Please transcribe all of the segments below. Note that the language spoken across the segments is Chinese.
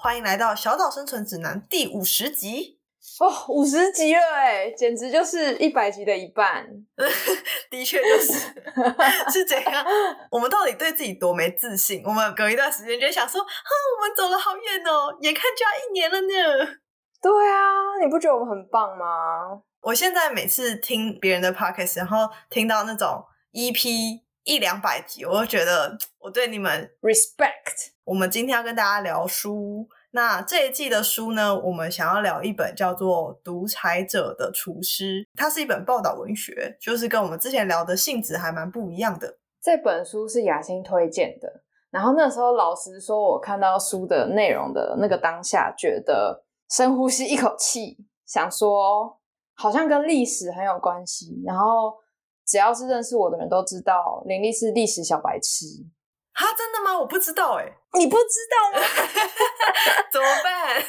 欢迎来到《小岛生存指南》第五十集哦，五十集了哎，简直就是一百集的一半。的确就是，是这样。我们到底对自己多没自信？我们隔一段时间就想说，哼，我们走了好远哦，眼看就要一年了呢。对啊，你不觉得我们很棒吗？我现在每次听别人的 podcast，然后听到那种 EP。一两百集，我就觉得我对你们 respect。我们今天要跟大家聊书，那这一季的书呢，我们想要聊一本叫做《独裁者的厨师》，它是一本报道文学，就是跟我们之前聊的性质还蛮不一样的。这本书是雅欣推荐的，然后那时候老实说，我看到书的内容的那个当下，觉得深呼吸一口气，想说好像跟历史很有关系，然后。只要是认识我的人都知道，林立是历史小白痴。啊，真的吗？我不知道哎，你不知道吗？怎么办？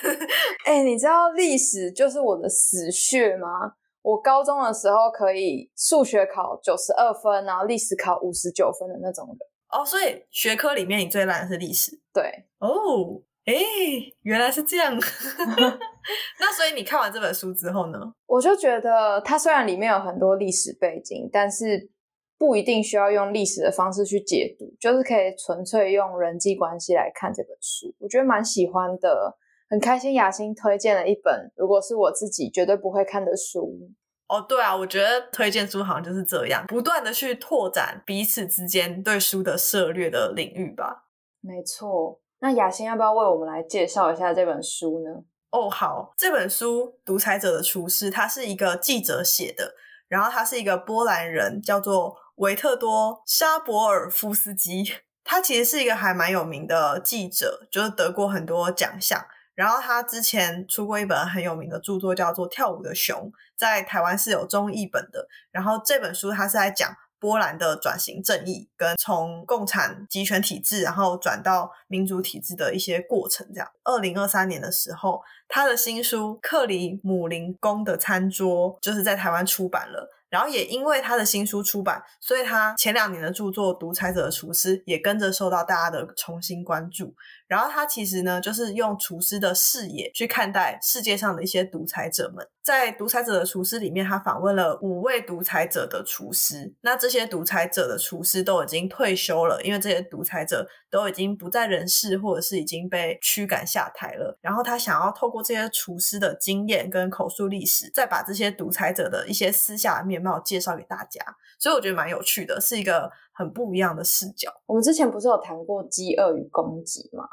哎，你知道历史就是我的死穴吗？我高中的时候可以数学考九十二分，然后历史考五十九分的那种人。哦，所以学科里面你最烂的是历史。对，哦。哎，原来是这样。那所以你看完这本书之后呢？我就觉得它虽然里面有很多历史背景，但是不一定需要用历史的方式去解读，就是可以纯粹用人际关系来看这本书。我觉得蛮喜欢的，很开心。雅欣推荐了一本，如果是我自己绝对不会看的书。哦，对啊，我觉得推荐书好像就是这样，不断的去拓展彼此之间对书的涉略的领域吧。没错。那雅欣要不要为我们来介绍一下这本书呢？哦，好，这本书《独裁者的厨师》，他是一个记者写的，然后他是一个波兰人，叫做维特多沙博尔夫斯基。他其实是一个还蛮有名的记者，就是得过很多奖项。然后他之前出过一本很有名的著作，叫做《跳舞的熊》，在台湾是有中译本的。然后这本书他是在讲。波兰的转型正义跟从共产集权体制，然后转到民主体制的一些过程，这样。二零二三年的时候，他的新书《克里姆林宫的餐桌》就是在台湾出版了。然后也因为他的新书出版，所以他前两年的著作《独裁者的厨师》也跟着受到大家的重新关注。然后他其实呢，就是用厨师的视野去看待世界上的一些独裁者们。在《独裁者的厨师》里面，他访问了五位独裁者的厨师。那这些独裁者的厨师都已经退休了，因为这些独裁者都已经不在人世，或者是已经被驱赶下台了。然后他想要透过这些厨师的经验跟口述历史，再把这些独裁者的一些私下面貌介绍给大家。所以我觉得蛮有趣的，是一个很不一样的视角。我们之前不是有谈过饥饿与攻击吗？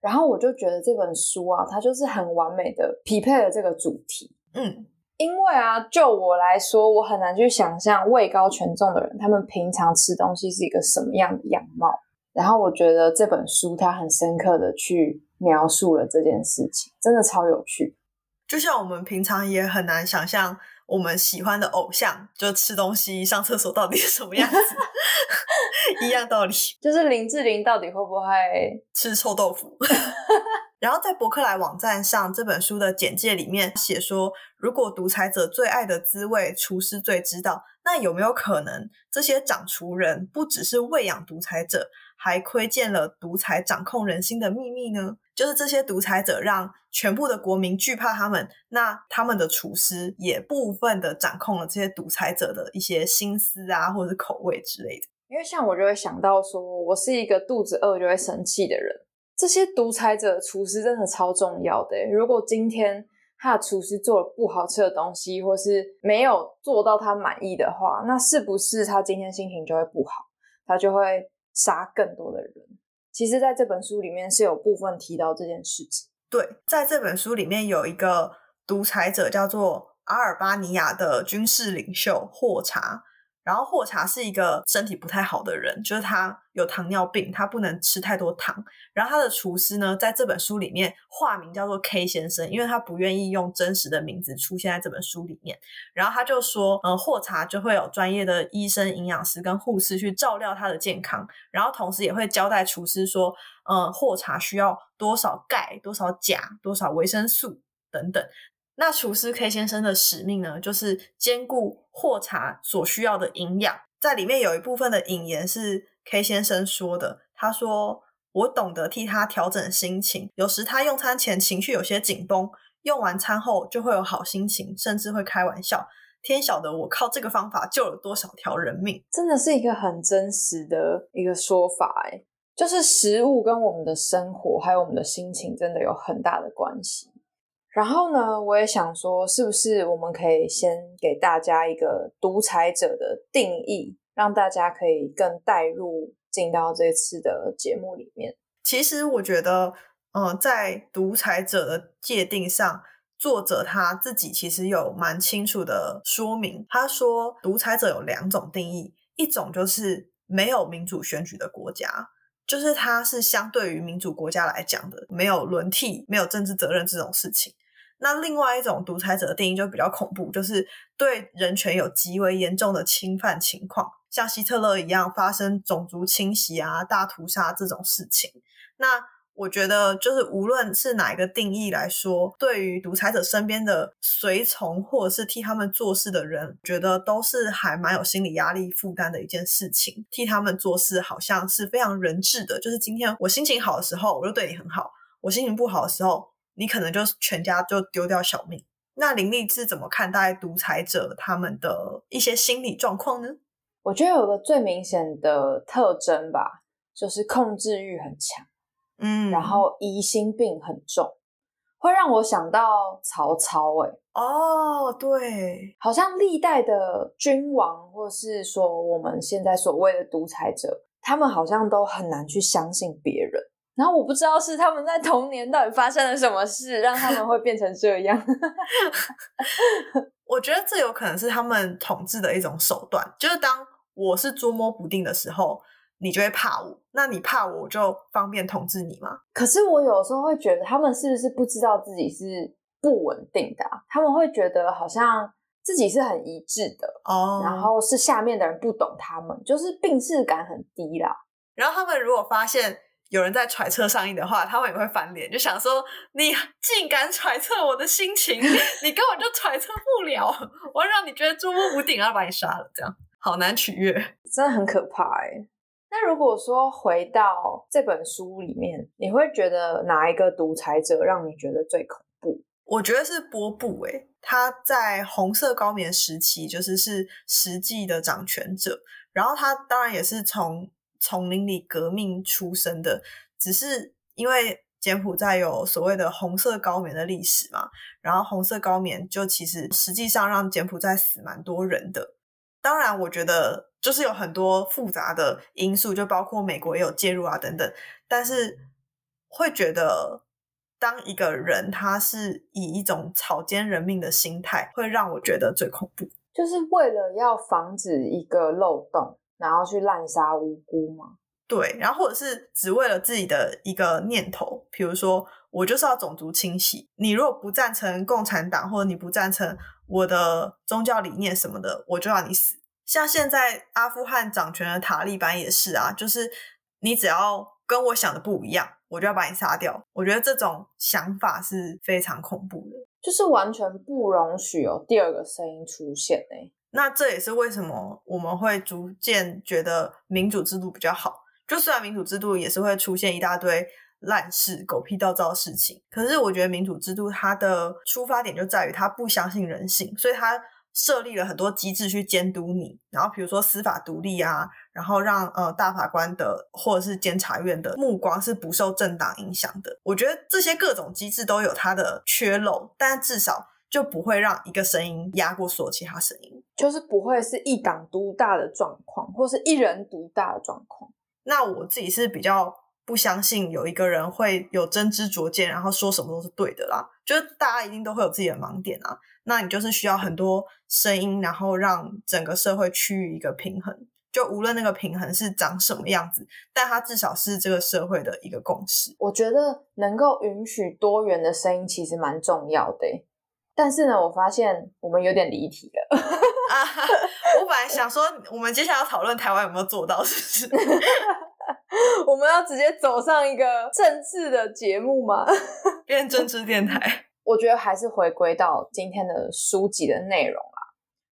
然后我就觉得这本书啊，它就是很完美的匹配了这个主题。嗯，因为啊，就我来说，我很难去想象位高权重的人，他们平常吃东西是一个什么样的样貌。然后我觉得这本书它很深刻的去描述了这件事情，真的超有趣。就像我们平常也很难想象。我们喜欢的偶像就吃东西、上厕所到底是什么样子？一样道理，就是林志玲到底会不会吃臭豆腐？然后在博客来网站上，这本书的简介里面写说，如果独裁者最爱的滋味，厨师最知道，那有没有可能这些掌厨人不只是喂养独裁者，还窥见了独裁掌控人心的秘密呢？就是这些独裁者让全部的国民惧怕他们，那他们的厨师也部分的掌控了这些独裁者的一些心思啊，或者是口味之类的。因为像我就会想到说，我是一个肚子饿就会生气的人。这些独裁者厨师真的超重要的。如果今天他的厨师做了不好吃的东西，或是没有做到他满意的话，那是不是他今天心情就会不好？他就会杀更多的人。其实，在这本书里面是有部分提到这件事情。对，在这本书里面有一个独裁者，叫做阿尔巴尼亚的军事领袖霍查。然后霍查是一个身体不太好的人，就是他有糖尿病，他不能吃太多糖。然后他的厨师呢，在这本书里面化名叫做 K 先生，因为他不愿意用真实的名字出现在这本书里面。然后他就说，呃，霍查就会有专业的医生、营养师跟护士去照料他的健康，然后同时也会交代厨师说，呃，霍查需要多少钙、多少钾、多少维生素等等。那厨师 K 先生的使命呢，就是兼顾霍茶所需要的营养。在里面有一部分的引言是 K 先生说的，他说：“我懂得替他调整心情，有时他用餐前情绪有些紧绷，用完餐后就会有好心情，甚至会开玩笑。天晓得我靠这个方法救了多少条人命，真的是一个很真实的一个说法。哎，就是食物跟我们的生活还有我们的心情，真的有很大的关系。”然后呢，我也想说，是不是我们可以先给大家一个独裁者的定义，让大家可以更带入进到这次的节目里面。其实我觉得，嗯，在独裁者的界定上，作者他自己其实有蛮清楚的说明。他说，独裁者有两种定义，一种就是没有民主选举的国家。就是它是相对于民主国家来讲的，没有轮替、没有政治责任这种事情。那另外一种独裁者的定义就比较恐怖，就是对人权有极为严重的侵犯情况，像希特勒一样发生种族清洗啊、大屠杀这种事情。那我觉得，就是无论是哪一个定义来说，对于独裁者身边的随从或者是替他们做事的人，觉得都是还蛮有心理压力负担的一件事情。替他们做事好像是非常人质的，就是今天我心情好的时候，我就对你很好；我心情不好的时候。你可能就全家就丢掉小命。那林立是怎么看待独裁者他们的一些心理状况呢？我觉得有个最明显的特征吧，就是控制欲很强，嗯，然后疑心病很重，会让我想到曹操。哎，哦，对，好像历代的君王，或是说我们现在所谓的独裁者，他们好像都很难去相信别人。然后我不知道是他们在童年到底发生了什么事，让他们会变成这样。我觉得这有可能是他们统治的一种手段，就是当我是捉摸不定的时候，你就会怕我，那你怕我我就方便统治你吗？可是我有时候会觉得，他们是不是不知道自己是不稳定的？他们会觉得好像自己是很一致的哦，然后是下面的人不懂他们，就是病视感很低啦。然后他们如果发现。有人在揣测上映的话，他们也会翻脸，就想说你竟敢揣测我的心情，你根本就揣测不了，我要让你觉得捉摸不定，然后把你杀了，这样好难取悦，真的很可怕哎。那如果说回到这本书里面，你会觉得哪一个独裁者让你觉得最恐怖？我觉得是波布哎，他在红色高棉时期就是是实际的掌权者，然后他当然也是从。丛林里革命出身的，只是因为柬埔寨有所谓的红色高棉的历史嘛，然后红色高棉就其实实际上让柬埔寨死蛮多人的。当然，我觉得就是有很多复杂的因素，就包括美国也有介入啊等等。但是会觉得，当一个人他是以一种草菅人命的心态，会让我觉得最恐怖，就是为了要防止一个漏洞。然后去滥杀无辜吗？对，然后或者是只为了自己的一个念头，比如说我就是要种族清洗。你如果不赞成共产党，或者你不赞成我的宗教理念什么的，我就要你死。像现在阿富汗掌权的塔利班也是啊，就是你只要跟我想的不一样，我就要把你杀掉。我觉得这种想法是非常恐怖的，就是完全不容许有第二个声音出现诶。那这也是为什么我们会逐渐觉得民主制度比较好。就虽然民主制度也是会出现一大堆烂事、狗屁倒灶的事情，可是我觉得民主制度它的出发点就在于它不相信人性，所以它设立了很多机制去监督你。然后比如说司法独立啊，然后让呃大法官的或者是监察院的目光是不受政党影响的。我觉得这些各种机制都有它的缺漏，但至少。就不会让一个声音压过所有其他声音，就是不会是一党独大的状况，或是一人独大的状况。那我自己是比较不相信有一个人会有真知灼见，然后说什么都是对的啦。就是大家一定都会有自己的盲点啊，那你就是需要很多声音，然后让整个社会趋于一个平衡。就无论那个平衡是长什么样子，但它至少是这个社会的一个共识。我觉得能够允许多元的声音其实蛮重要的。但是呢，我发现我们有点离题了。啊，我本来想说，我们接下来要讨论台湾有没有做到，是不是？我们要直接走上一个政治的节目吗？变政治电台？我觉得还是回归到今天的书籍的内容啊。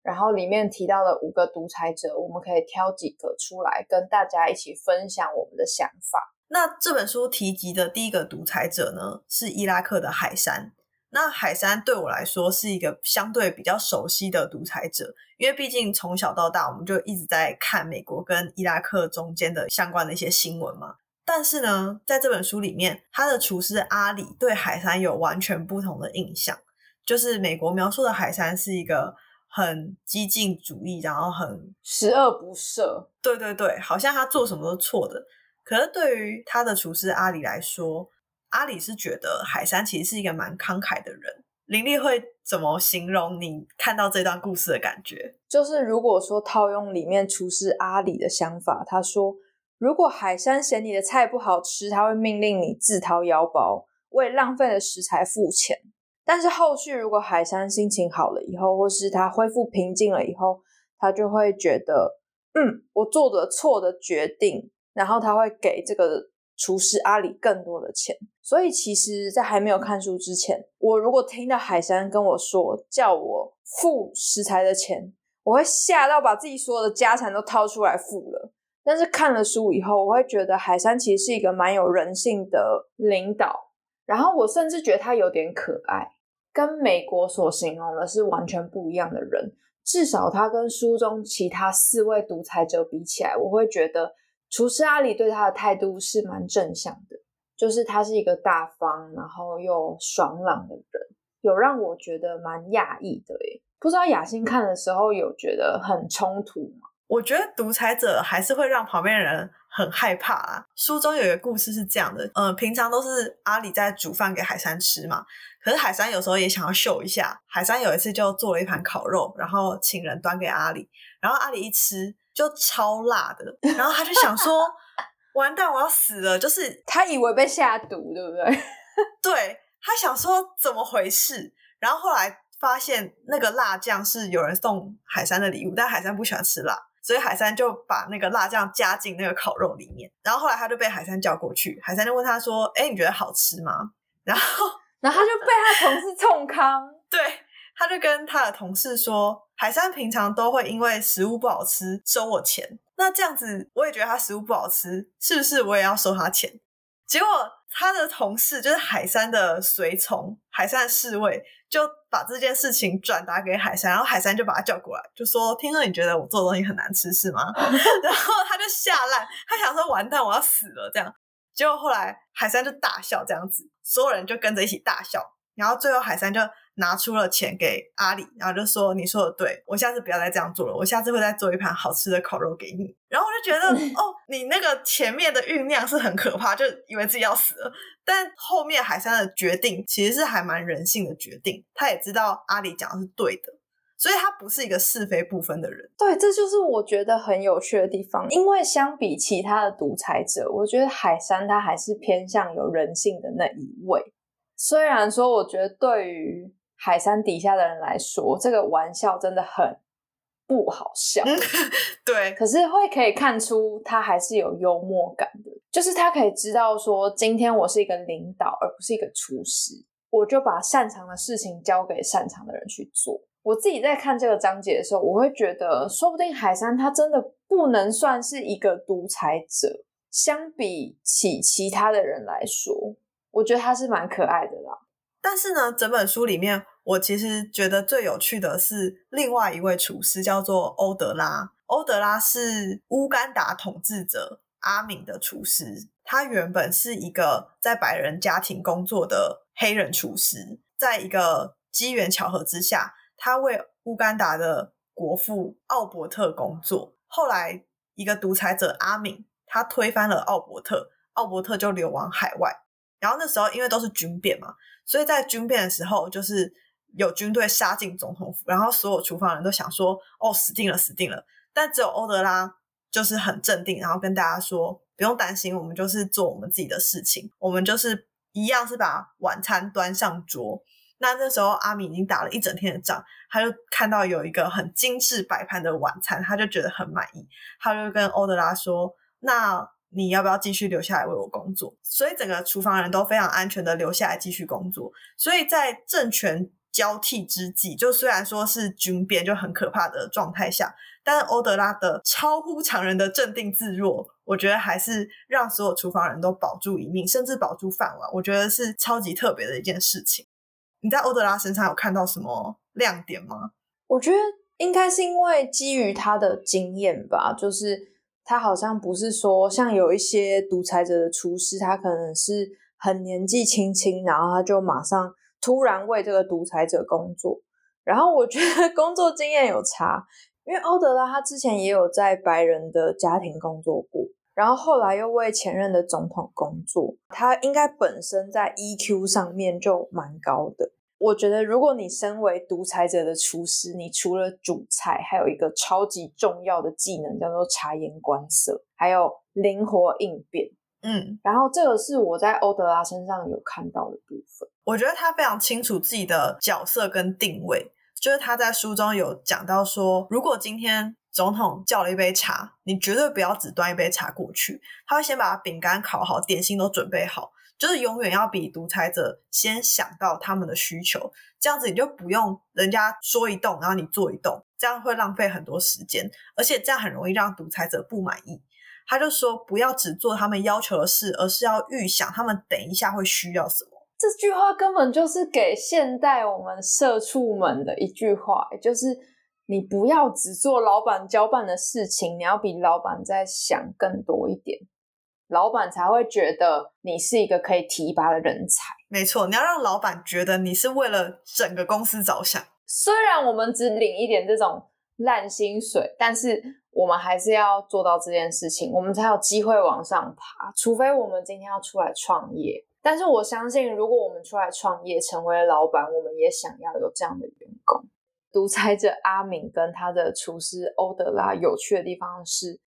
然后里面提到的五个独裁者，我们可以挑几个出来跟大家一起分享我们的想法。那这本书提及的第一个独裁者呢，是伊拉克的海山。那海山对我来说是一个相对比较熟悉的独裁者，因为毕竟从小到大我们就一直在看美国跟伊拉克中间的相关的一些新闻嘛。但是呢，在这本书里面，他的厨师阿里对海山有完全不同的印象，就是美国描述的海山是一个很激进主义，然后很十恶不赦。对对对，好像他做什么都错的。可是对于他的厨师阿里来说，阿里是觉得海山其实是一个蛮慷慨的人。林立会怎么形容你看到这段故事的感觉？就是如果说套用里面厨师阿里的想法，他说，如果海山嫌你的菜不好吃，他会命令你自掏腰包为浪费的食材付钱。但是后续如果海山心情好了以后，或是他恢复平静了以后，他就会觉得，嗯，我做的错的决定，然后他会给这个。厨师阿里更多的钱，所以其实，在还没有看书之前，我如果听到海山跟我说叫我付食材的钱，我会吓到把自己所有的家产都掏出来付了。但是看了书以后，我会觉得海山其实是一个蛮有人性的领导，然后我甚至觉得他有点可爱，跟美国所形容的是完全不一样的人。至少他跟书中其他四位独裁者比起来，我会觉得。厨师阿里对他的态度是蛮正向的，就是他是一个大方，然后又爽朗的人，有让我觉得蛮讶异的诶。不知道雅欣看的时候有觉得很冲突吗？我觉得独裁者还是会让旁边人很害怕啊。书中有一个故事是这样的，嗯，平常都是阿里在煮饭给海山吃嘛，可是海山有时候也想要秀一下。海山有一次就做了一盘烤肉，然后请人端给阿里，然后阿里一吃。就超辣的，然后他就想说：“完蛋，我要死了！”就是他以为被下毒，对不对？对他想说怎么回事？然后后来发现那个辣酱是有人送海山的礼物，但海山不喜欢吃辣，所以海山就把那个辣酱加进那个烤肉里面。然后后来他就被海山叫过去，海山就问他说：“哎，你觉得好吃吗？”然后，然后他就被他同事冲康，对。他就跟他的同事说：“海山平常都会因为食物不好吃收我钱，那这样子我也觉得他食物不好吃，是不是我也要收他钱？”结果他的同事就是海山的随从，海山的侍卫就把这件事情转达给海山，然后海山就把他叫过来，就说：“听说你觉得我做的东西很难吃是吗？” 然后他就吓烂，他想说：“完蛋，我要死了！”这样，结果后来海山就大笑，这样子，所有人就跟着一起大笑，然后最后海山就。拿出了钱给阿里，然后就说：“你说的对，我下次不要再这样做了。我下次会再做一盘好吃的烤肉给你。”然后我就觉得，哦，你那个前面的酝酿是很可怕，就以为自己要死了。但后面海山的决定其实是还蛮人性的决定，他也知道阿里讲的是对的，所以他不是一个是非不分的人。对，这就是我觉得很有趣的地方。因为相比其他的独裁者，我觉得海山他还是偏向有人性的那一位。虽然说，我觉得对于海山底下的人来说，这个玩笑真的很不好笑。对，可是会可以看出他还是有幽默感的，就是他可以知道说，今天我是一个领导，而不是一个厨师，我就把擅长的事情交给擅长的人去做。我自己在看这个章节的时候，我会觉得，说不定海山他真的不能算是一个独裁者，相比起其他的人来说，我觉得他是蛮可爱的啦。但是呢，整本书里面，我其实觉得最有趣的是另外一位厨师，叫做欧德拉。欧德拉是乌干达统治者阿敏的厨师。他原本是一个在白人家庭工作的黑人厨师，在一个机缘巧合之下，他为乌干达的国父奥伯特工作。后来，一个独裁者阿敏，他推翻了奥伯特。奥伯特就流亡海外。然后那时候因为都是军变嘛，所以在军变的时候，就是有军队杀进总统府，然后所有厨房人都想说：“哦，死定了，死定了！”但只有欧德拉就是很镇定，然后跟大家说：“不用担心，我们就是做我们自己的事情，我们就是一样是把晚餐端上桌。”那那时候阿米已经打了一整天的仗，他就看到有一个很精致摆盘的晚餐，他就觉得很满意，他就跟欧德拉说：“那。”你要不要继续留下来为我工作？所以整个厨房人都非常安全的留下来继续工作。所以在政权交替之际，就虽然说是军变就很可怕的状态下，但是欧德拉的超乎常人的镇定自若，我觉得还是让所有厨房人都保住一命，甚至保住饭碗。我觉得是超级特别的一件事情。你在欧德拉身上有看到什么亮点吗？我觉得应该是因为基于他的经验吧，就是。他好像不是说像有一些独裁者的厨师，他可能是很年纪轻轻，然后他就马上突然为这个独裁者工作。然后我觉得 工作经验有差，因为欧德拉他之前也有在白人的家庭工作过，然后后来又为前任的总统工作，他应该本身在 EQ 上面就蛮高的。我觉得，如果你身为独裁者的厨师，你除了煮菜，还有一个超级重要的技能，叫做察言观色，还有灵活应变。嗯，然后这个是我在欧德拉身上有看到的部分。我觉得他非常清楚自己的角色跟定位，就是他在书中有讲到说，如果今天总统叫了一杯茶，你绝对不要只端一杯茶过去，他会先把饼干烤好，点心都准备好。就是永远要比独裁者先想到他们的需求，这样子你就不用人家说一动，然后你做一动，这样会浪费很多时间，而且这样很容易让独裁者不满意。他就说不要只做他们要求的事，而是要预想他们等一下会需要什么。这句话根本就是给现代我们社畜们的一句话，就是你不要只做老板交办的事情，你要比老板在想更多一点。老板才会觉得你是一个可以提拔的人才。没错，你要让老板觉得你是为了整个公司着想。虽然我们只领一点这种烂薪水，但是我们还是要做到这件事情，我们才有机会往上爬。除非我们今天要出来创业，但是我相信，如果我们出来创业，成为老板，我们也想要有这样的员工。独裁者阿敏跟他的厨师欧德拉有趣的地方是，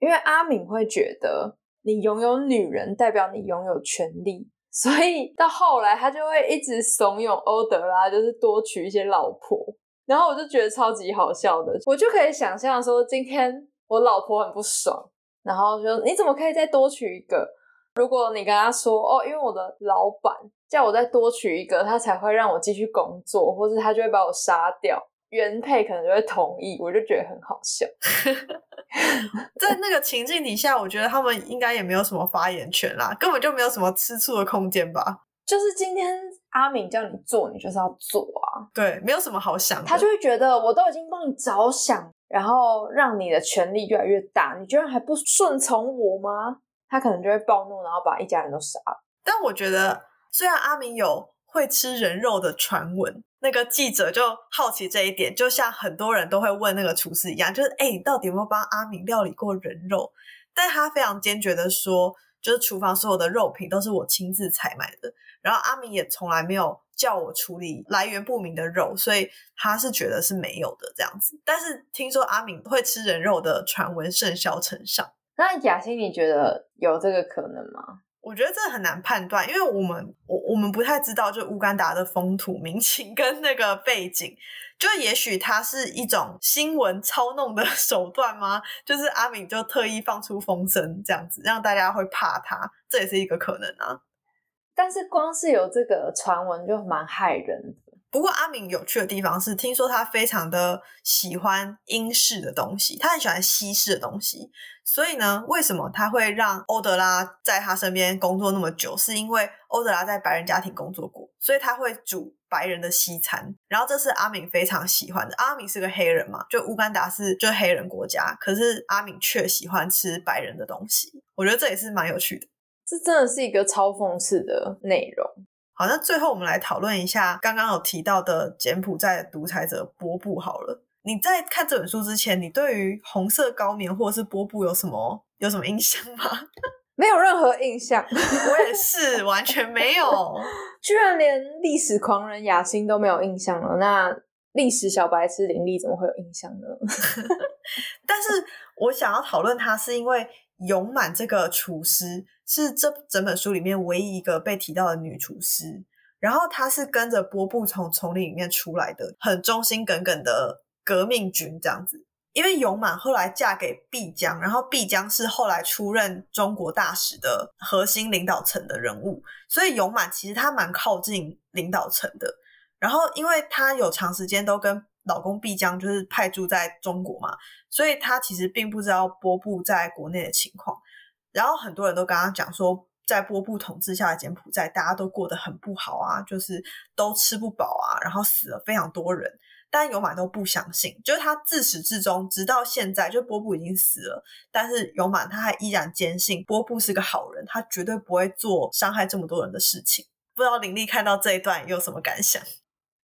因为阿敏会觉得。你拥有女人，代表你拥有权利，所以到后来他就会一直怂恿欧德拉，就是多娶一些老婆。然后我就觉得超级好笑的，我就可以想象说，今天我老婆很不爽，然后就你怎么可以再多娶一个？如果你跟他说哦，因为我的老板叫我再多娶一个，他才会让我继续工作，或者他就会把我杀掉。原配可能就会同意，我就觉得很好笑。在那个情境底下，我觉得他们应该也没有什么发言权啦，根本就没有什么吃醋的空间吧。就是今天阿敏叫你做，你就是要做啊。对，没有什么好想。他就会觉得我都已经帮你着想，然后让你的权力越来越大，你居然还不顺从我吗？他可能就会暴怒，然后把一家人都杀了。但我觉得，虽然阿明有会吃人肉的传闻。那个记者就好奇这一点，就像很多人都会问那个厨师一样，就是哎，你到底有没有帮阿敏料理过人肉？但他非常坚决的说，就是厨房所有的肉品都是我亲自采买的，然后阿敏也从来没有叫我处理来源不明的肉，所以他是觉得是没有的这样子。但是听说阿敏会吃人肉的传闻甚嚣尘上，那雅欣你觉得有这个可能吗？我觉得这很难判断，因为我们我我们不太知道，就乌干达的风土民情跟那个背景，就也许它是一种新闻操弄的 手段吗？就是阿敏就特意放出风声这样子，让大家会怕他，这也是一个可能啊。但是光是有这个传闻就蛮害人的。不过阿敏有趣的地方是，听说他非常的喜欢英式的东西，他很喜欢西式的东西。所以呢，为什么他会让欧德拉在他身边工作那么久？是因为欧德拉在白人家庭工作过，所以他会煮白人的西餐。然后这是阿敏非常喜欢的。阿敏是个黑人嘛，就乌干达是就黑人国家，可是阿敏却喜欢吃白人的东西。我觉得这也是蛮有趣的。这真的是一个超讽刺的内容。好，那最后我们来讨论一下刚刚有提到的柬埔寨独裁者波布好了。你在看这本书之前，你对于红色高棉或者是波布有什么有什么印象吗？没有任何印象，我也是完全没有。居然连历史狂人雅欣都没有印象了，那历史小白痴林立怎么会有印象呢？但是我想要讨论他，是因为勇满这个厨师是这整本书里面唯一一个被提到的女厨师，然后她是跟着波布从丛林里面出来的，很忠心耿耿的革命军这样子。因为勇满后来嫁给毕江，然后毕江是后来出任中国大使的核心领导层的人物，所以勇满其实她蛮靠近领导层的。然后，因为她有长时间都跟老公毕江就是派驻在中国嘛，所以他其实并不知道波布在国内的情况。然后很多人都跟他讲说，在波布统治下的柬埔寨，大家都过得很不好啊，就是都吃不饱啊，然后死了非常多人。但尤满都不相信，就是他自始至终，直到现在，就波布已经死了，但是尤满他还依然坚信波布是个好人，他绝对不会做伤害这么多人的事情。不知道林丽看到这一段有什么感想？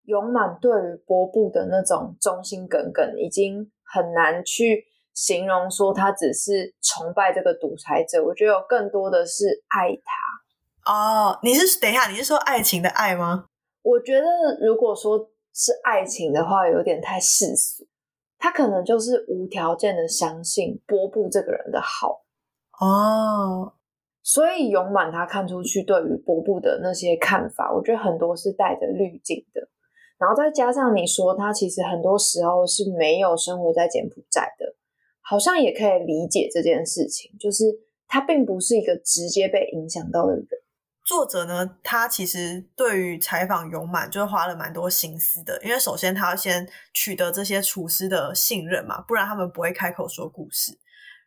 永满对于波布的那种忠心耿耿，已经很难去形容说他只是崇拜这个独裁者。我觉得有更多的是爱他。哦，你是等一下，你是说爱情的爱吗？我觉得如果说。是爱情的话，有点太世俗。他可能就是无条件的相信波布这个人的好哦，所以永满他看出去对于波布的那些看法，我觉得很多是带着滤镜的。然后再加上你说他其实很多时候是没有生活在柬埔寨的，好像也可以理解这件事情，就是他并不是一个直接被影响到的人。作者呢，他其实对于采访勇满就是花了蛮多心思的，因为首先他要先取得这些厨师的信任嘛，不然他们不会开口说故事。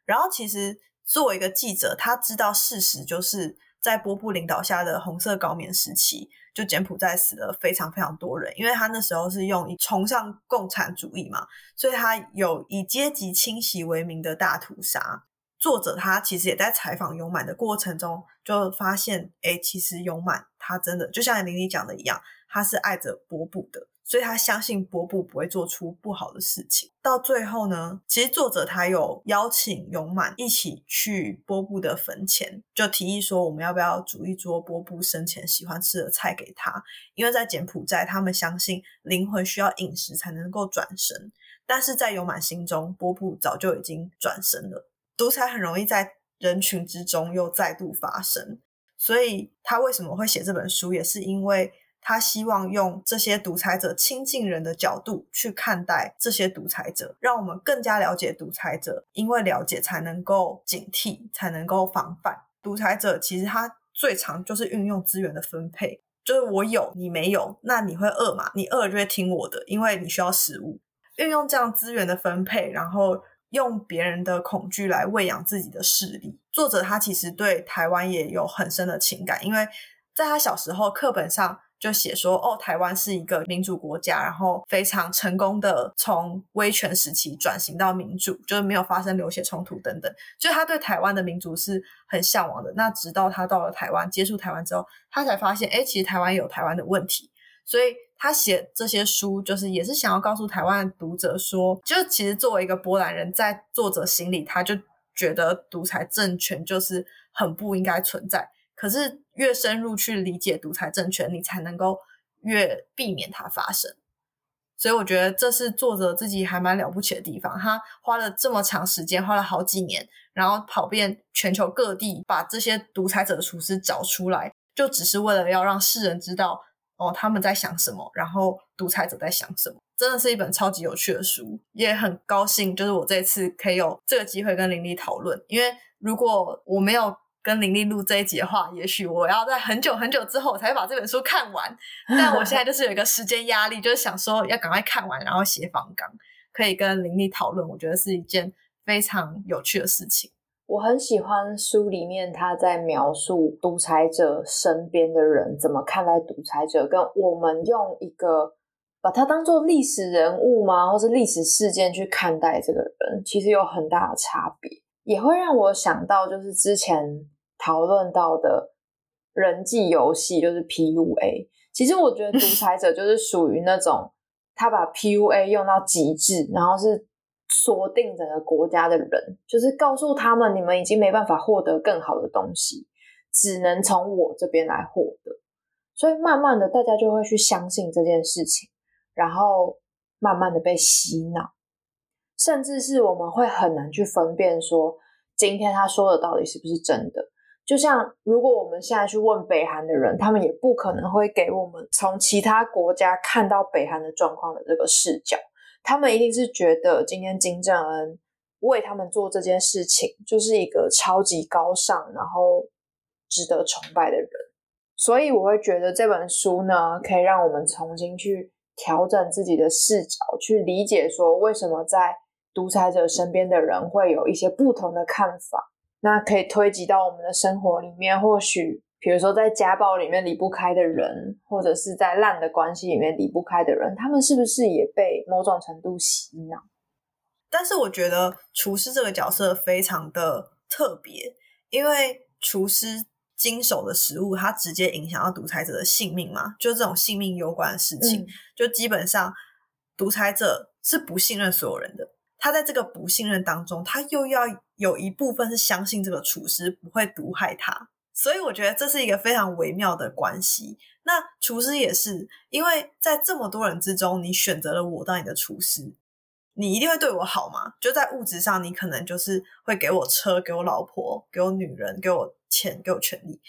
然后其实作为一个记者，他知道事实就是在波布领导下的红色高棉时期，就柬埔寨死了非常非常多人，因为他那时候是用以崇尚共产主义嘛，所以他有以阶级清洗为名的大屠杀。作者他其实也在采访永满的过程中，就发现，哎，其实永满他真的就像林丽讲的一样，他是爱着波布的，所以他相信波布不会做出不好的事情。到最后呢，其实作者他有邀请永满一起去波布的坟前，就提议说，我们要不要煮一桌波布生前喜欢吃的菜给他？因为在柬埔寨，他们相信灵魂需要饮食才能够转生，但是在永满心中，波布早就已经转生了。独裁很容易在人群之中又再度发生，所以他为什么会写这本书，也是因为他希望用这些独裁者亲近人的角度去看待这些独裁者，让我们更加了解独裁者，因为了解才能够警惕，才能够防范。独裁者其实他最常就是运用资源的分配，就是我有你没有，那你会饿嘛？你饿就会听我的，因为你需要食物。运用这样资源的分配，然后。用别人的恐惧来喂养自己的势力。作者他其实对台湾也有很深的情感，因为在他小时候课本上就写说，哦，台湾是一个民主国家，然后非常成功的从威权时期转型到民主，就是没有发生流血冲突等等，就他对台湾的民主是很向往的。那直到他到了台湾，接触台湾之后，他才发现，哎，其实台湾有台湾的问题，所以。他写这些书，就是也是想要告诉台湾的读者说，就其实作为一个波兰人，在作者心里，他就觉得独裁政权就是很不应该存在。可是越深入去理解独裁政权，你才能够越避免它发生。所以我觉得这是作者自己还蛮了不起的地方。他花了这么长时间，花了好几年，然后跑遍全球各地，把这些独裁者的厨师找出来，就只是为了要让世人知道。哦，他们在想什么？然后独裁者在想什么？真的是一本超级有趣的书，也很高兴，就是我这次可以有这个机会跟林丽讨论。因为如果我没有跟林丽录这一集的话，也许我要在很久很久之后才把这本书看完。但我现在就是有一个时间压力，就是想说要赶快看完，然后写访纲，可以跟林丽讨论。我觉得是一件非常有趣的事情。我很喜欢书里面他在描述独裁者身边的人怎么看待独裁者，跟我们用一个把他当做历史人物吗，或是历史事件去看待这个人，其实有很大的差别，也会让我想到就是之前讨论到的人际游戏，就是 PUA。其实我觉得独裁者就是属于那种他把 PUA 用到极致，然后是锁定整个国家的人，就是告诉他们，你们已经没办法获得更好的东西，只能从我这边来获得。所以慢慢的，大家就会去相信这件事情，然后慢慢的被洗脑，甚至是我们会很难去分辨说，今天他说的到底是不是真的。就像如果我们现在去问北韩的人，他们也不可能会给我们从其他国家看到北韩的状况的这个视角。他们一定是觉得今天金正恩为他们做这件事情，就是一个超级高尚，然后值得崇拜的人。所以我会觉得这本书呢，可以让我们重新去调整自己的视角，去理解说为什么在独裁者身边的人会有一些不同的看法。那可以推及到我们的生活里面，或许比如说在家暴里面离不开的人，或者是在烂的关系里面离不开的人，他们是不是也被某种程度洗脑？但是我觉得厨师这个角色非常的特别，因为厨师经手的食物，它直接影响到独裁者的性命嘛，就这种性命攸关的事情，就基本上独裁者是不信任所有人的。他在这个不信任当中，他又要有一部分是相信这个厨师不会毒害他，所以我觉得这是一个非常微妙的关系。那厨师也是，因为在这么多人之中，你选择了我当你的厨师，你一定会对我好嘛？就在物质上，你可能就是会给我车、给我老婆、给我女人、给我钱、给我权利。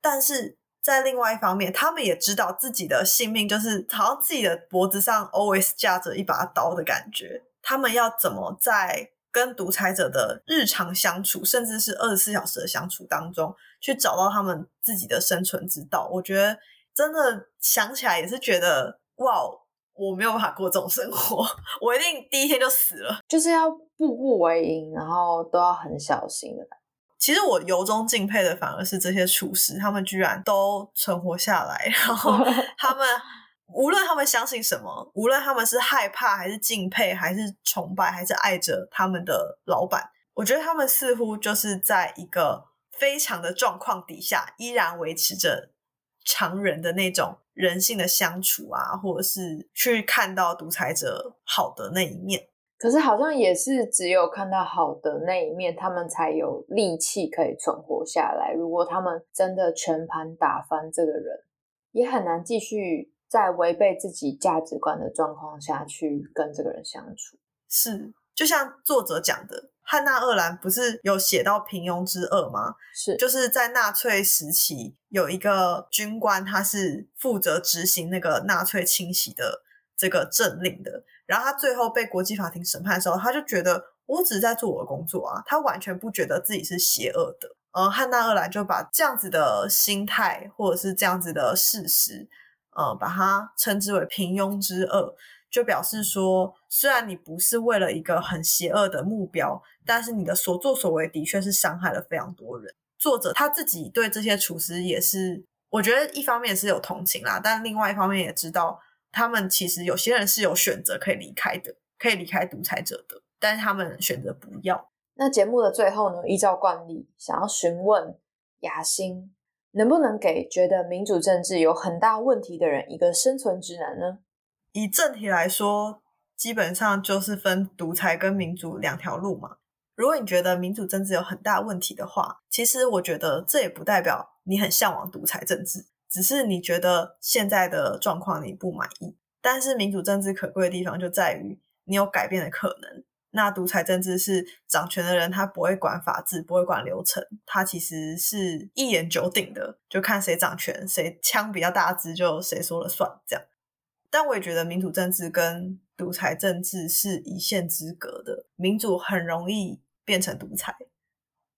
但是在另外一方面，他们也知道自己的性命就是好像自己的脖子上 always 架着一把刀的感觉。他们要怎么在跟独裁者的日常相处，甚至是二十四小时的相处当中，去找到他们自己的生存之道？我觉得真的想起来也是觉得，哇，我没有办法过这种生活，我一定第一天就死了。就是要步步为营，然后都要很小心的。其实我由衷敬佩的反而是这些厨师，他们居然都存活下来，然后 他们。无论他们相信什么，无论他们是害怕还是敬佩，还是崇拜，还是爱着他们的老板，我觉得他们似乎就是在一个非常的状况底下，依然维持着常人的那种人性的相处啊，或者是去看到独裁者好的那一面。可是好像也是只有看到好的那一面，他们才有力气可以存活下来。如果他们真的全盘打翻这个人，也很难继续。在违背自己价值观的状况下去跟这个人相处，是就像作者讲的，汉娜·厄兰不是有写到平庸之恶吗？是，就是在纳粹时期有一个军官，他是负责执行那个纳粹清洗的这个政令的，然后他最后被国际法庭审判的时候，他就觉得我只是在做我的工作啊，他完全不觉得自己是邪恶的。呃，汉娜·厄兰就把这样子的心态或者是这样子的事实。呃，把它称之为平庸之恶，就表示说，虽然你不是为了一个很邪恶的目标，但是你的所作所为的确是伤害了非常多人。作者他自己对这些厨师也是，我觉得一方面是有同情啦，但另外一方面也知道，他们其实有些人是有选择可以离开的，可以离开独裁者的，但是他们选择不要。那节目的最后呢，依照惯例，想要询问雅欣。能不能给觉得民主政治有很大问题的人一个生存指南呢？以政体来说，基本上就是分独裁跟民主两条路嘛。如果你觉得民主政治有很大问题的话，其实我觉得这也不代表你很向往独裁政治，只是你觉得现在的状况你不满意。但是民主政治可贵的地方就在于你有改变的可能。那独裁政治是掌权的人，他不会管法治，不会管流程，他其实是一言九鼎的，就看谁掌权，谁枪比较大支，就谁说了算这样。但我也觉得民主政治跟独裁政治是一线之隔的，民主很容易变成独裁，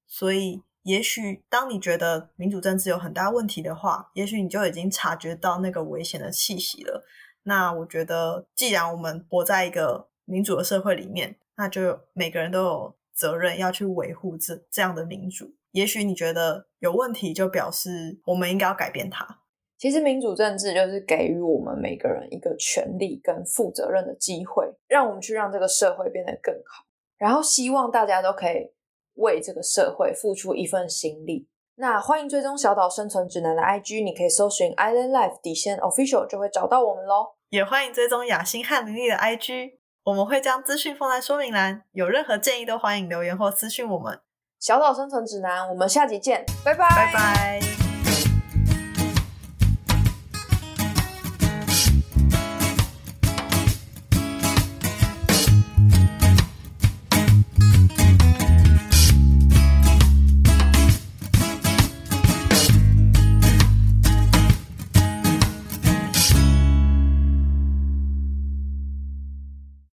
所以也许当你觉得民主政治有很大问题的话，也许你就已经察觉到那个危险的气息了。那我觉得，既然我们活在一个民主的社会里面，那就每个人都有责任要去维护这这样的民主。也许你觉得有问题，就表示我们应该要改变它。其实民主政治就是给予我们每个人一个权利跟负责任的机会，让我们去让这个社会变得更好。然后希望大家都可以为这个社会付出一份心力。那欢迎追踪小岛生存指南的 IG，你可以搜寻 Island Life 底线 Official 就会找到我们喽。也欢迎追踪雅欣和林丽的 IG。我们会将资讯放在说明栏，有任何建议都欢迎留言或私讯我们。小岛生存指南，我们下集见，拜拜，拜拜。